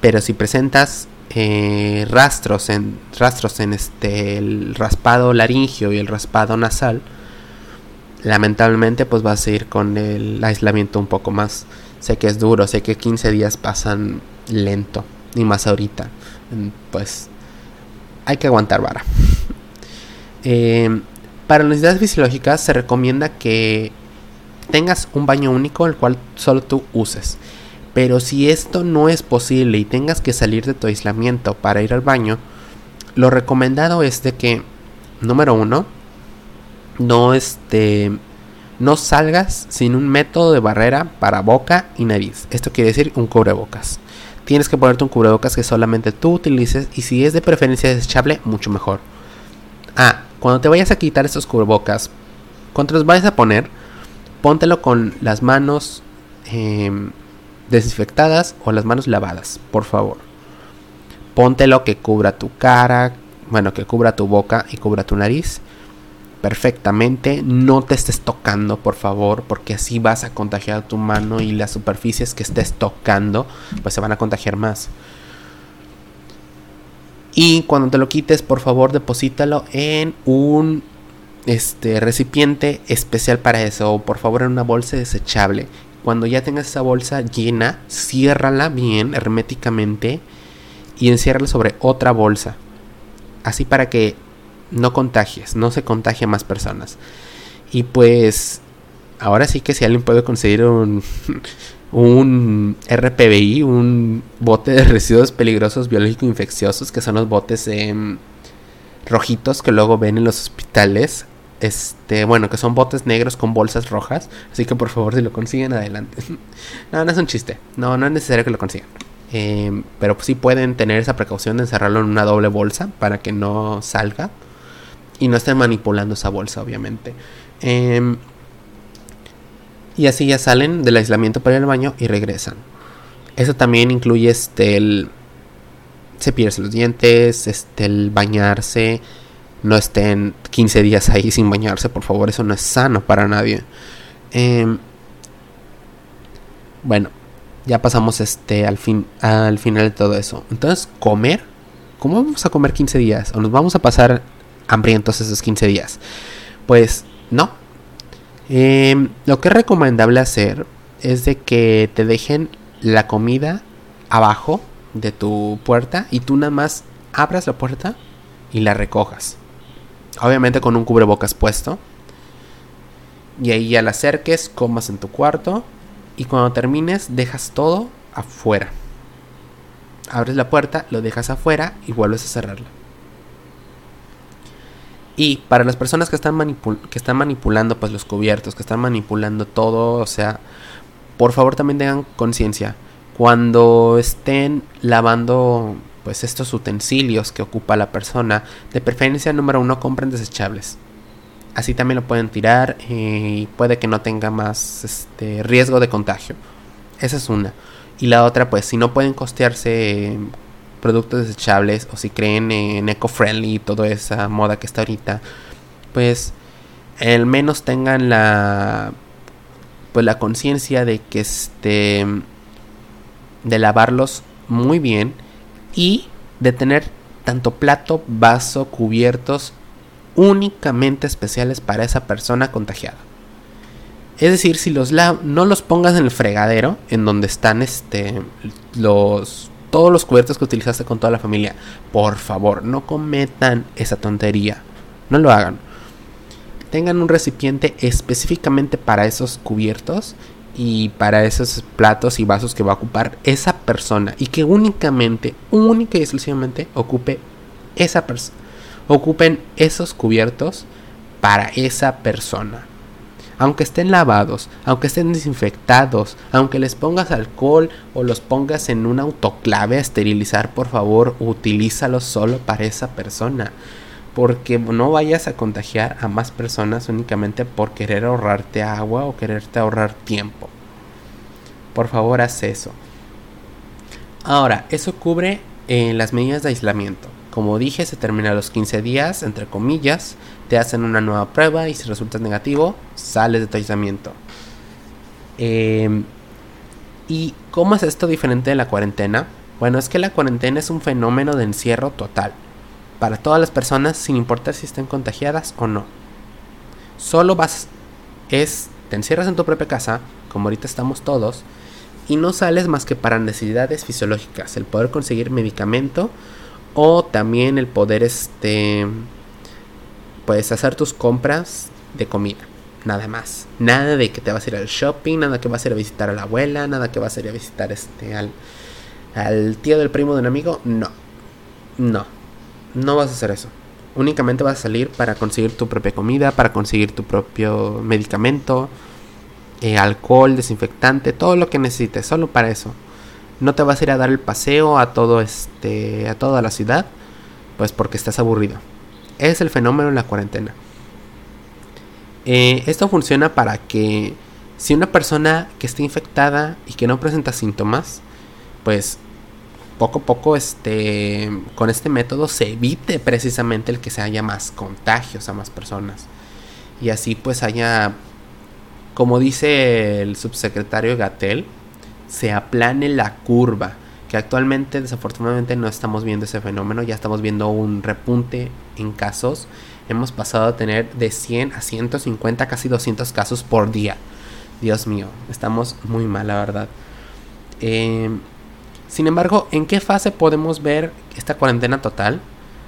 Pero si presentas eh, rastros en rastros en este el raspado laringio y el raspado nasal, lamentablemente pues vas a ir con el aislamiento un poco más. Sé que es duro, sé que 15 días pasan lento y más ahorita pues hay que aguantar vara. Eh, para las necesidades fisiológicas se recomienda que tengas un baño único el cual solo tú uses. Pero si esto no es posible y tengas que salir de tu aislamiento para ir al baño, lo recomendado es de que, número uno, no este, no salgas sin un método de barrera para boca y nariz. Esto quiere decir un cubrebocas tienes que ponerte un cubrebocas que solamente tú utilices y si es de preferencia desechable, mucho mejor. Ah, cuando te vayas a quitar estos cubrebocas, cuando los vayas a poner, póntelo con las manos em, desinfectadas o las manos lavadas, por favor. Póntelo que cubra tu cara, bueno, que cubra tu boca y cubra tu nariz perfectamente. No te estés tocando, por favor, porque así vas a contagiar tu mano y las superficies que estés tocando, pues se van a contagiar más. Y cuando te lo quites, por favor, deposítalo en un este recipiente especial para eso, o por favor en una bolsa desechable. Cuando ya tengas esa bolsa llena, ciérrala bien herméticamente y enciérrala sobre otra bolsa. Así para que no contagies, no se contagie a más personas. Y pues, ahora sí que si alguien puede conseguir un, un RPBI, un bote de residuos peligrosos biológicos infecciosos, que son los botes rojitos que luego ven en los hospitales. Este, bueno, que son botes negros con bolsas rojas. Así que por favor, si lo consiguen, adelante. no, no es un chiste. No, no es necesario que lo consigan. Eh, pero sí pueden tener esa precaución de encerrarlo en una doble bolsa para que no salga y no estén manipulando esa bolsa, obviamente. Em, y así ya salen del aislamiento para ir al baño y regresan. Eso también incluye este el cepillarse los dientes, este el bañarse. No estén 15 días ahí sin bañarse, por favor, eso no es sano para nadie. Em, bueno, ya pasamos este al fin al final de todo eso. Entonces, comer, ¿cómo vamos a comer 15 días? O nos vamos a pasar hambrientos esos 15 días. Pues no. Em, lo que es recomendable hacer es de que te dejen la comida abajo de tu puerta y tú nada más abras la puerta y la recojas. Obviamente con un cubrebocas puesto. Y ahí ya la acerques, comas en tu cuarto y cuando termines dejas todo afuera. Abres la puerta, lo dejas afuera y vuelves a cerrarla. Y para las personas que están, que están manipulando pues los cubiertos, que están manipulando todo, o sea, por favor también tengan conciencia. Cuando estén lavando pues estos utensilios que ocupa la persona, de preferencia número uno compren desechables. Así también lo pueden tirar eh, y puede que no tenga más este, riesgo de contagio. Esa es una. Y la otra, pues si no pueden costearse productos desechables o si creen en eco-friendly y toda esa moda que está ahorita, pues al menos tengan la pues la conciencia de que este de lavarlos muy bien y de tener tanto plato, vaso, cubiertos únicamente especiales para esa persona contagiada. Es decir, si los no los pongas en el fregadero en donde están este los todos los cubiertos que utilizaste con toda la familia. Por favor, no cometan esa tontería. No lo hagan. Tengan un recipiente específicamente para esos cubiertos y para esos platos y vasos que va a ocupar esa persona y que únicamente, única y exclusivamente ocupe esa persona. Ocupen esos cubiertos para esa persona. aunque estén lavados, aunque estén desinfectados, aunque les pongas alcohol o los pongas en un autoclave a esterilizar, por favor, utilízalos solo para esa persona. Porque no vayas a contagiar a más personas únicamente por querer ahorrarte agua o quererte ahorrar tiempo. Por favor, haz eso. Ahora, eso cubre eh, las medidas de aislamiento. Como dije, se termina los 15 días, entre comillas, te hacen una nueva prueba y si resulta negativo, sales de tu aislamiento. Em, ¿Y cómo es esto diferente de la cuarentena? Bueno, es que la cuarentena es un fenómeno de encierro total, para todas las personas sin importar si estén contagiadas o no. Solo vas, es, te encierras en tu propia casa, como ahorita estamos todos, y no sales más que para necesidades fisiológicas, el poder conseguir medicamento o también el poder este puedes hacer tus compras de comida. Nada más. Nada de que te vas a ir al shopping, nada que vas a ir a visitar a la abuela, nada que vas a ir a visitar este al, al tío del primo de un amigo. No. No. No vas a hacer eso. Únicamente vas a salir para conseguir tu propia comida, para conseguir tu propio medicamento, eh, alcohol, desinfectante, todo lo que necesites, solo para eso. No te vas a ir a dar el paseo a todo este, a toda la ciudad, pues porque estás aburrido es el fenómeno de la cuarentena. Eh, esto funciona para que si una persona que está infectada y que no presenta síntomas, pues poco a poco este, con este método se evite precisamente el que se haya más contagios a más personas. Y así pues haya, como dice el subsecretario Gatel, se aplane la curva que actualmente desafortunadamente no estamos viendo ese fenómeno, ya estamos viendo un repunte en casos. Hemos pasado a tener de 100 a 150, casi 200 casos por día. Dios mío, estamos muy mal, la verdad. Em, sin embargo, ¿en qué fase podemos ver esta cuarentena total?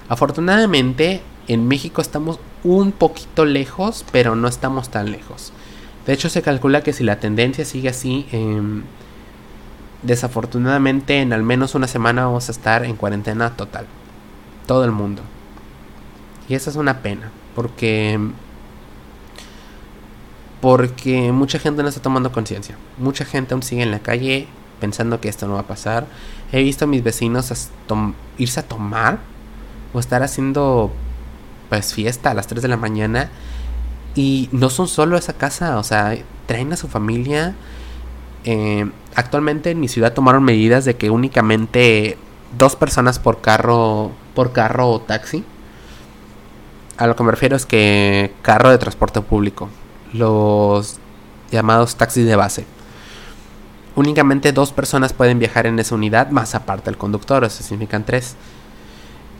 Afortunadamente, en México estamos un poquito lejos, pero no estamos tan lejos. De hecho, se calcula que si la tendencia sigue así, eh, desafortunadamente en al menos una semana vamos a estar en cuarentena total. Todo el mundo. Y esa es una pena. Porque... Porque mucha gente no está tomando conciencia. Mucha gente aún sigue en la calle pensando que esto no va a pasar. He visto a mis vecinos irse a tomar o estar haciendo pues fiesta a las 3 de la mañana. Y no son solo esa casa, o sea, traen a su familia eh, actualmente en mi ciudad tomaron medidas de que únicamente dos personas por carro, por carro o taxi. A lo que me refiero es que carro de transporte público, los llamados taxis de base. Únicamente dos personas pueden viajar en esa unidad, más aparte el conductor, eso significan tres.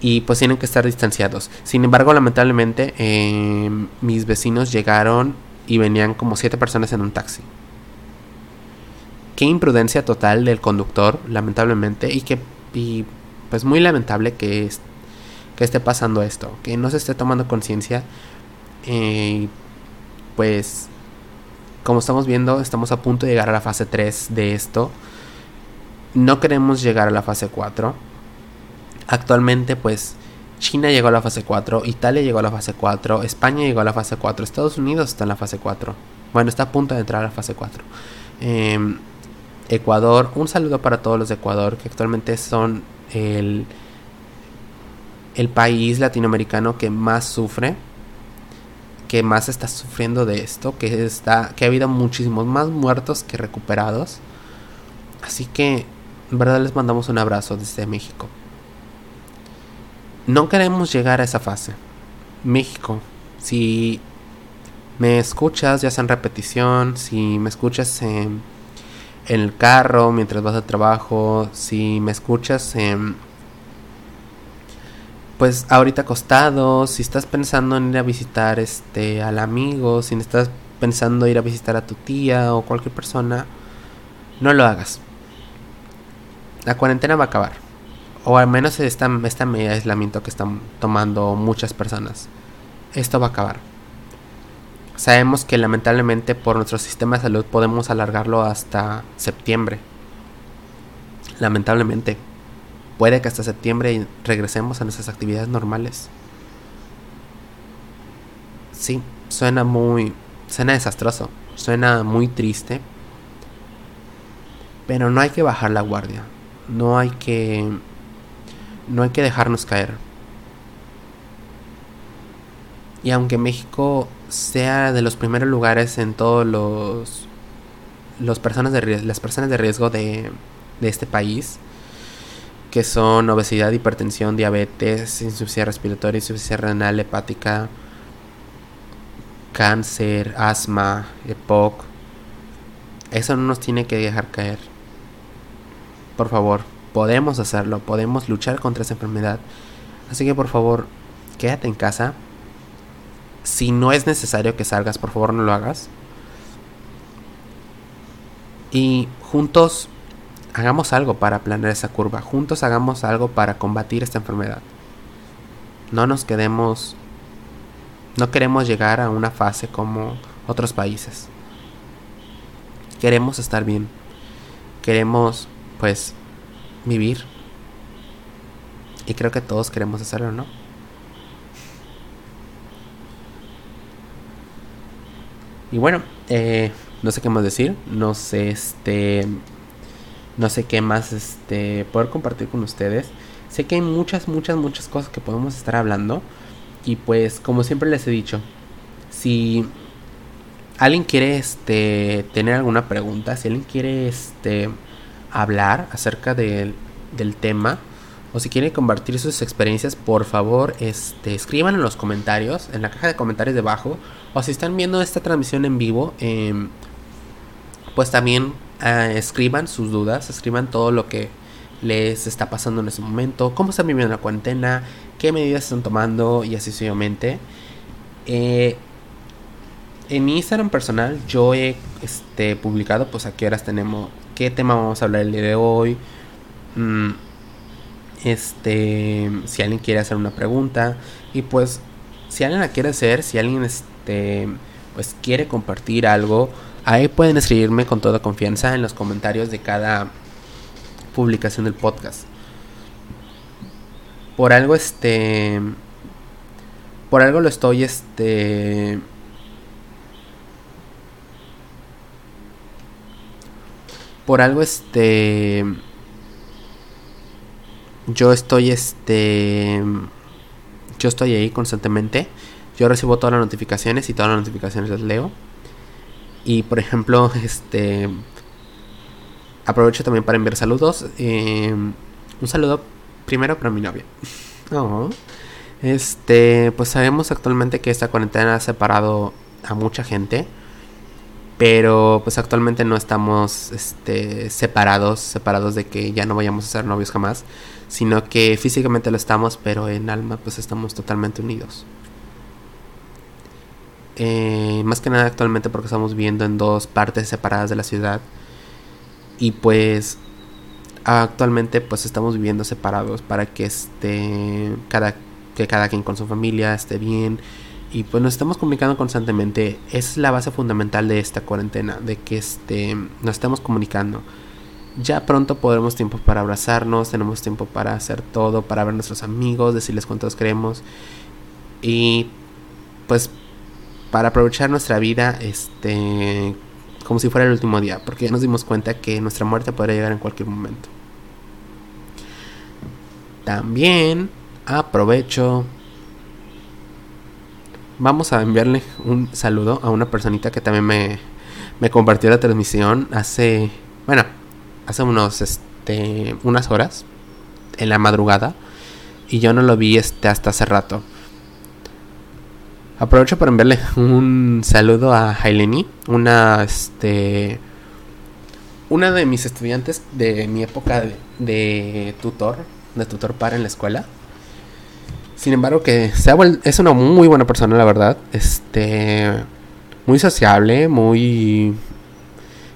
Y pues tienen que estar distanciados. Sin embargo, lamentablemente, eh, mis vecinos llegaron y venían como siete personas en un taxi qué imprudencia total del conductor, lamentablemente, y que y, pues muy lamentable que, que esté pasando esto, que no se esté tomando conciencia. Eh, pues como estamos viendo, estamos a punto de llegar a la fase 3 de esto. No queremos llegar a la fase 4. Actualmente, pues, China llegó a la fase 4, Italia llegó a la fase 4, España llegó a la fase 4, Estados Unidos está en la fase 4. Bueno, está a punto de entrar a la fase 4. Eh, Ecuador. Un saludo para todos los de Ecuador, que actualmente son el, el país latinoamericano que más sufre, que más está sufriendo de esto, que, está, que ha habido muchísimos más muertos que recuperados. Así que, en verdad, les mandamos un abrazo desde México. No queremos llegar a esa fase. México, si me escuchas, ya sea en repetición, si me escuchas en en el carro, mientras vas al trabajo, si me escuchas pues ahorita acostado, si estás pensando en ir a visitar este al amigo, si estás pensando ir a visitar a tu tía o cualquier persona, no lo hagas. La cuarentena va a acabar. O al menos esta, esta medida de aislamiento que están tomando muchas personas. Esto va a acabar. Sabemos que lamentablemente por nuestro sistema de salud podemos alargarlo hasta septiembre. Lamentablemente. Puede que hasta septiembre regresemos a nuestras actividades normales. Sí, suena muy suena desastroso, suena muy triste, pero no hay que bajar la guardia, no hay que no hay que dejarnos caer. Y aunque México sea de los primeros lugares en todos los, los personas de, las personas de riesgo de, de este país, que son obesidad, hipertensión, diabetes, insuficiencia respiratoria, insuficiencia renal, hepática, cáncer, asma, EPOC. Eso no nos tiene que dejar caer. Por favor, podemos hacerlo, podemos luchar contra esa enfermedad. Así que por favor, quédate en casa. Si no es necesario que salgas, por favor no lo hagas. Y juntos hagamos algo para planear esa curva. Juntos hagamos algo para combatir esta enfermedad. No nos quedemos... No queremos llegar a una fase como otros países. Queremos estar bien. Queremos, pues, vivir. Y creo que todos queremos hacerlo, ¿no? Y bueno, eh, no sé qué más decir. No sé, este. No sé qué más este, poder compartir con ustedes. Sé que hay muchas, muchas, muchas cosas que podemos estar hablando. Y pues, como siempre les he dicho, si alguien quiere este, tener alguna pregunta, si alguien quiere este, hablar acerca del tema o si quieren compartir sus experiencias, por favor, este, escriban en los comentarios, en la caja de comentarios debajo, o si están viendo esta transmisión en vivo, em, pues también ah, escriban sus dudas, escriban todo lo que les está pasando en ese momento, cómo están viviendo la cuarentena, qué medidas están tomando y así sucesivamente. Eh, en mi Instagram personal yo he este, publicado pues a qué horas tenemos qué tema vamos a hablar el día de hoy. Mm, este, si alguien quiere hacer una pregunta y pues si alguien la quiere hacer, si alguien este, pues quiere compartir algo, ahí pueden escribirme con toda confianza en los comentarios de cada publicación del podcast. Por algo este por algo lo estoy este por algo este yo estoy este yo estoy ahí constantemente yo recibo todas las notificaciones y todas las notificaciones las leo y por ejemplo este aprovecho también para enviar saludos em, un saludo primero para mi novia este pues sabemos actualmente que esta cuarentena ha separado a mucha gente pero pues actualmente no estamos este, separados, separados de que ya no vayamos a ser novios jamás, sino que físicamente lo estamos, pero en alma pues estamos totalmente unidos. Eh, más que nada actualmente porque estamos viviendo en dos partes separadas de la ciudad y pues actualmente pues estamos viviendo separados para que esté cada que cada quien con su familia esté bien y pues nos estamos comunicando constantemente. Es la base fundamental de esta cuarentena, de que este, nos estamos comunicando. Ya pronto podremos tiempo para abrazarnos, tenemos tiempo para hacer todo, para ver a nuestros amigos, decirles cuántos queremos y pues para aprovechar nuestra vida este como si fuera el último día, porque ya nos dimos cuenta que nuestra muerte podría llegar en cualquier momento. También aprovecho vamos a enviarle un saludo a una personita que también me, me compartió la transmisión hace, bueno, hace unos, este, unas horas, en la madrugada, y yo no lo vi este, hasta hace rato. Aprovecho para enviarle un saludo a Haileni, una, este, una de mis estudiantes de mi época de, tutor, de tutor para en la escuela. Sin embargo, que se es una muy buena persona, la verdad. Este. Muy sociable, muy.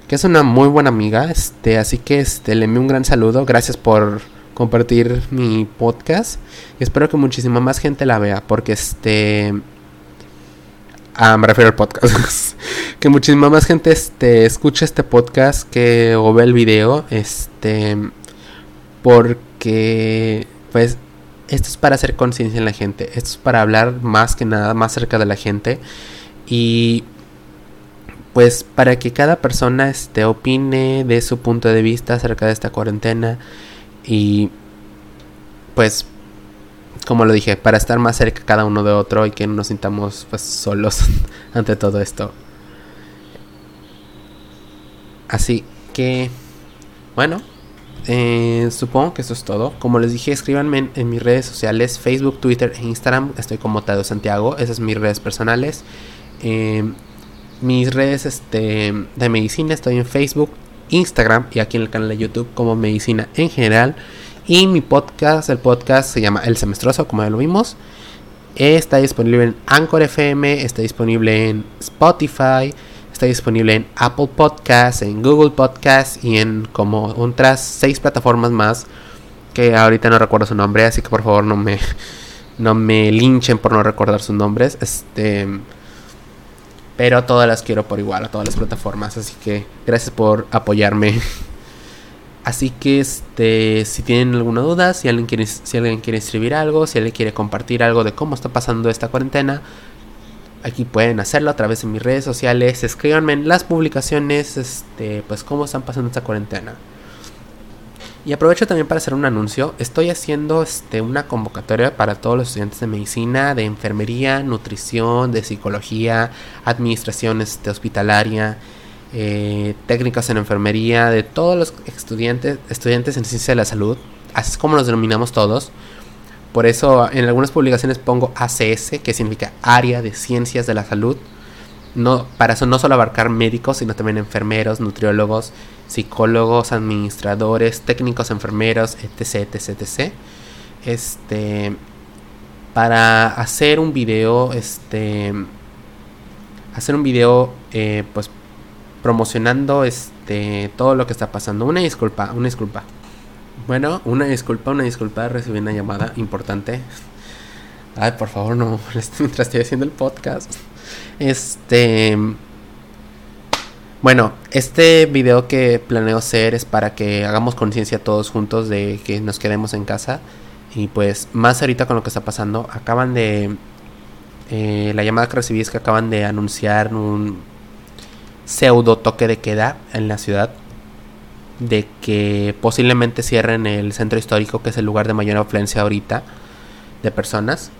Que es una muy buena amiga. Este. Así que este, le envío un gran saludo. Gracias por compartir mi podcast. Y espero que muchísima más gente la vea. Porque este. Ah, me refiero al podcast. que muchísima más gente este, escuche este podcast que o ve el video. Este. Porque. Pues esto es para hacer conciencia en la gente, esto es para hablar más que nada, más cerca de la gente y pues para que cada persona este, opine de su punto de vista acerca de esta cuarentena y pues como lo dije, para estar más cerca cada uno de otro y que no nos sintamos pues solos ante todo esto. Así que, bueno, eh, supongo que eso es todo. Como les dije, escríbanme en, mis redes sociales, Facebook, Twitter e Instagram. Estoy como Tadeo Santiago. Esas son mis redes personales. Eh, mis redes este, de medicina, estoy en Facebook, Instagram y aquí en el canal de YouTube como Medicina en general. Y mi podcast, el podcast se llama El Semestroso, como ya lo vimos. Está disponible en Anchor FM, está disponible en Spotify, está disponible en Apple Podcasts, en Google Podcasts y en como otras seis plataformas más que ahorita no recuerdo su nombre, así que por favor no me no me linchen por no recordar sus nombres. Este pero todas las quiero por igual a todas las plataformas, así que gracias por apoyarme. Así que este, si tienen alguna duda, si alguien quiere si alguien quiere escribir algo, si alguien quiere compartir algo de cómo está pasando esta cuarentena, aquí pueden hacerlo a través de mis redes sociales, escríbanme en las publicaciones, este, pues cómo están pasando esta cuarentena. Y aprovecho también para hacer un anuncio. Estoy haciendo este, una convocatoria para todos los estudiantes de medicina, de enfermería, nutrición, de psicología, administración este, hospitalaria, eh, técnicas en enfermería, de todos los estudiantes, estudiantes en ciencia de la salud, así es como los denominamos todos. Por eso en algunas publicaciones pongo ACS, que significa Área de Ciencias de la Salud. No, para eso no solo abarcar médicos, sino también enfermeros, nutriólogos, psicólogos, administradores, técnicos enfermeros, etc, etc, etc. Este, para hacer un video, este, hacer un video, eh, pues, promocionando, este, todo lo que está pasando. Una disculpa, una disculpa. Bueno, una disculpa, una disculpa, recibí una llamada importante. Ay, por favor, no mientras estoy haciendo el podcast. Este, bueno, este video que planeo hacer es para que hagamos conciencia todos juntos de que nos quedemos en casa. Y pues más ahorita con lo que está pasando, acaban de... Eh, la llamada que recibí es que acaban de anunciar un pseudo toque de queda en la ciudad. De que posiblemente cierren el centro histórico, que es el lugar de mayor afluencia ahorita de personas.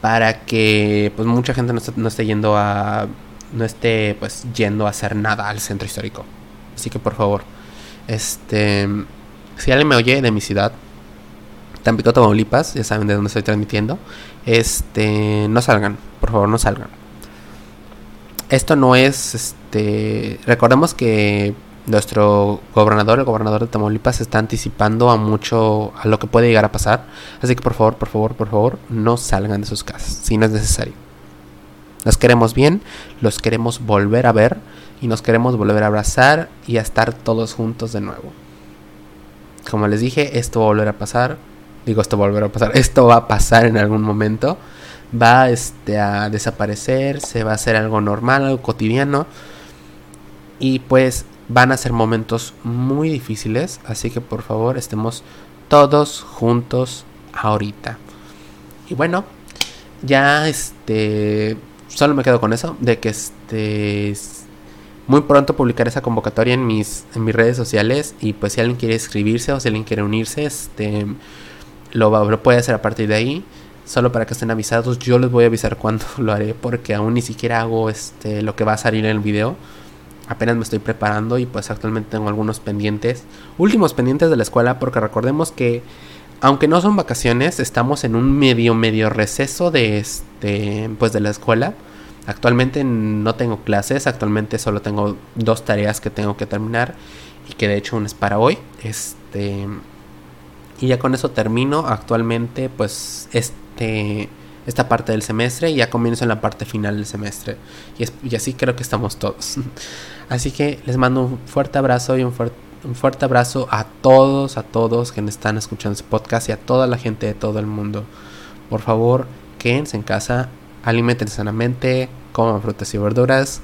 Para que pues mucha gente no esté yendo a no esté pues yendo a hacer nada al centro histórico. Así que por favor, este, si alguien me oye de mi ciudad, Tampico, Tamaulipas, ya saben de dónde estoy transmitiendo, este, no salgan, por favor, no salgan. Esto no es, este, recordemos que nuestro gobernador, el gobernador de Tamaulipas, está anticipando a mucho a lo que puede llegar a pasar. Así que por favor, por favor, por favor, no salgan de sus casas si no es necesario. Los queremos bien, los queremos volver a ver y nos queremos volver a abrazar y a estar todos juntos de nuevo. Como les dije, esto va a volver a pasar. Digo, esto va a volver a pasar. Esto va a pasar en algún momento. Va este, a desaparecer, se va a hacer algo normal, algo cotidiano. Y pues van a ser momentos muy difíciles. Así que por favor estemos todos juntos ahorita. Y bueno, ya este solo me quedo con eso, de que este muy pronto publicaré esa convocatoria en mis, en mis redes sociales y pues si alguien quiere escribirse o si alguien quiere unirse, este lo, lo puede hacer a partir de ahí. Solo para que estén avisados, yo les voy a avisar cuándo lo haré porque aún ni siquiera hago este lo que va a salir en el video. Apenas me estoy preparando y pues actualmente tengo algunos pendientes, últimos pendientes de la escuela porque recordemos que aunque no son vacaciones, estamos en un medio medio receso de este pues de la escuela. Actualmente no tengo clases, actualmente solo tengo dos tareas que tengo que terminar y que de hecho una es para hoy. Este y ya con eso termino actualmente pues este esta parte del semestre y ya comienzo en la parte final del semestre. Y, y así creo que estamos todos. Así que les mando un fuerte abrazo y un fuerte un fuerte abrazo a todos, a todos que están escuchando este podcast y a toda la gente de todo el mundo. Por favor, quédense en casa, alimenten sanamente, coman frutas y verduras.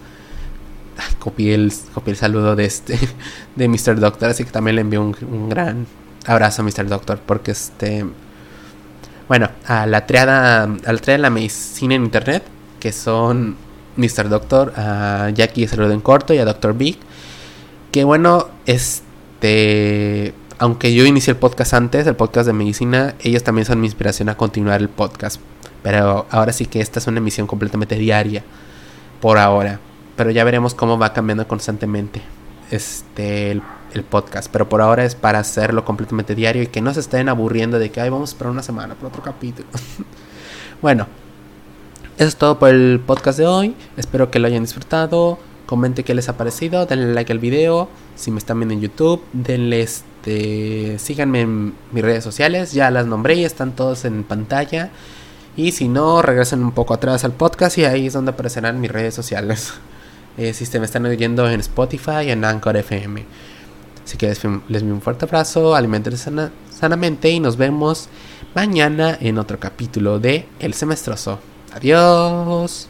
copié, el, el saludo de este de Mr. Doctor, así que también le envío un, gran abrazo Mr. Doctor porque este bueno, a la triada a la triada de la medicina en internet, que son Mr. Doctor, a Jackie Saludo en Corto y a Dr. Big. Que bueno, este. Aunque yo inicié el podcast antes, el podcast de medicina, ellos también son mi inspiración a continuar el podcast. Pero ahora sí que esta es una emisión completamente diaria. Por ahora. Pero ya veremos cómo va cambiando constantemente este el, podcast. Pero por ahora es para hacerlo completamente diario y que no se estén aburriendo de que Ay, vamos para una semana, por otro capítulo. bueno, eso es todo por el podcast de hoy. Espero que lo hayan disfrutado. Comente qué les ha parecido. Denle like al video. Si me están viendo en YouTube, denle este. Síganme en mis redes sociales. Ya las nombré y están todos en pantalla. Y si no, regresen un poco atrás al podcast y ahí es donde aparecerán mis redes sociales. Eh, si se me están oyendo en Spotify y en Anchor FM. Así que les, les un fuerte abrazo, alimentense sanamente y nos vemos mañana en otro capítulo de El Semestroso. Adiós.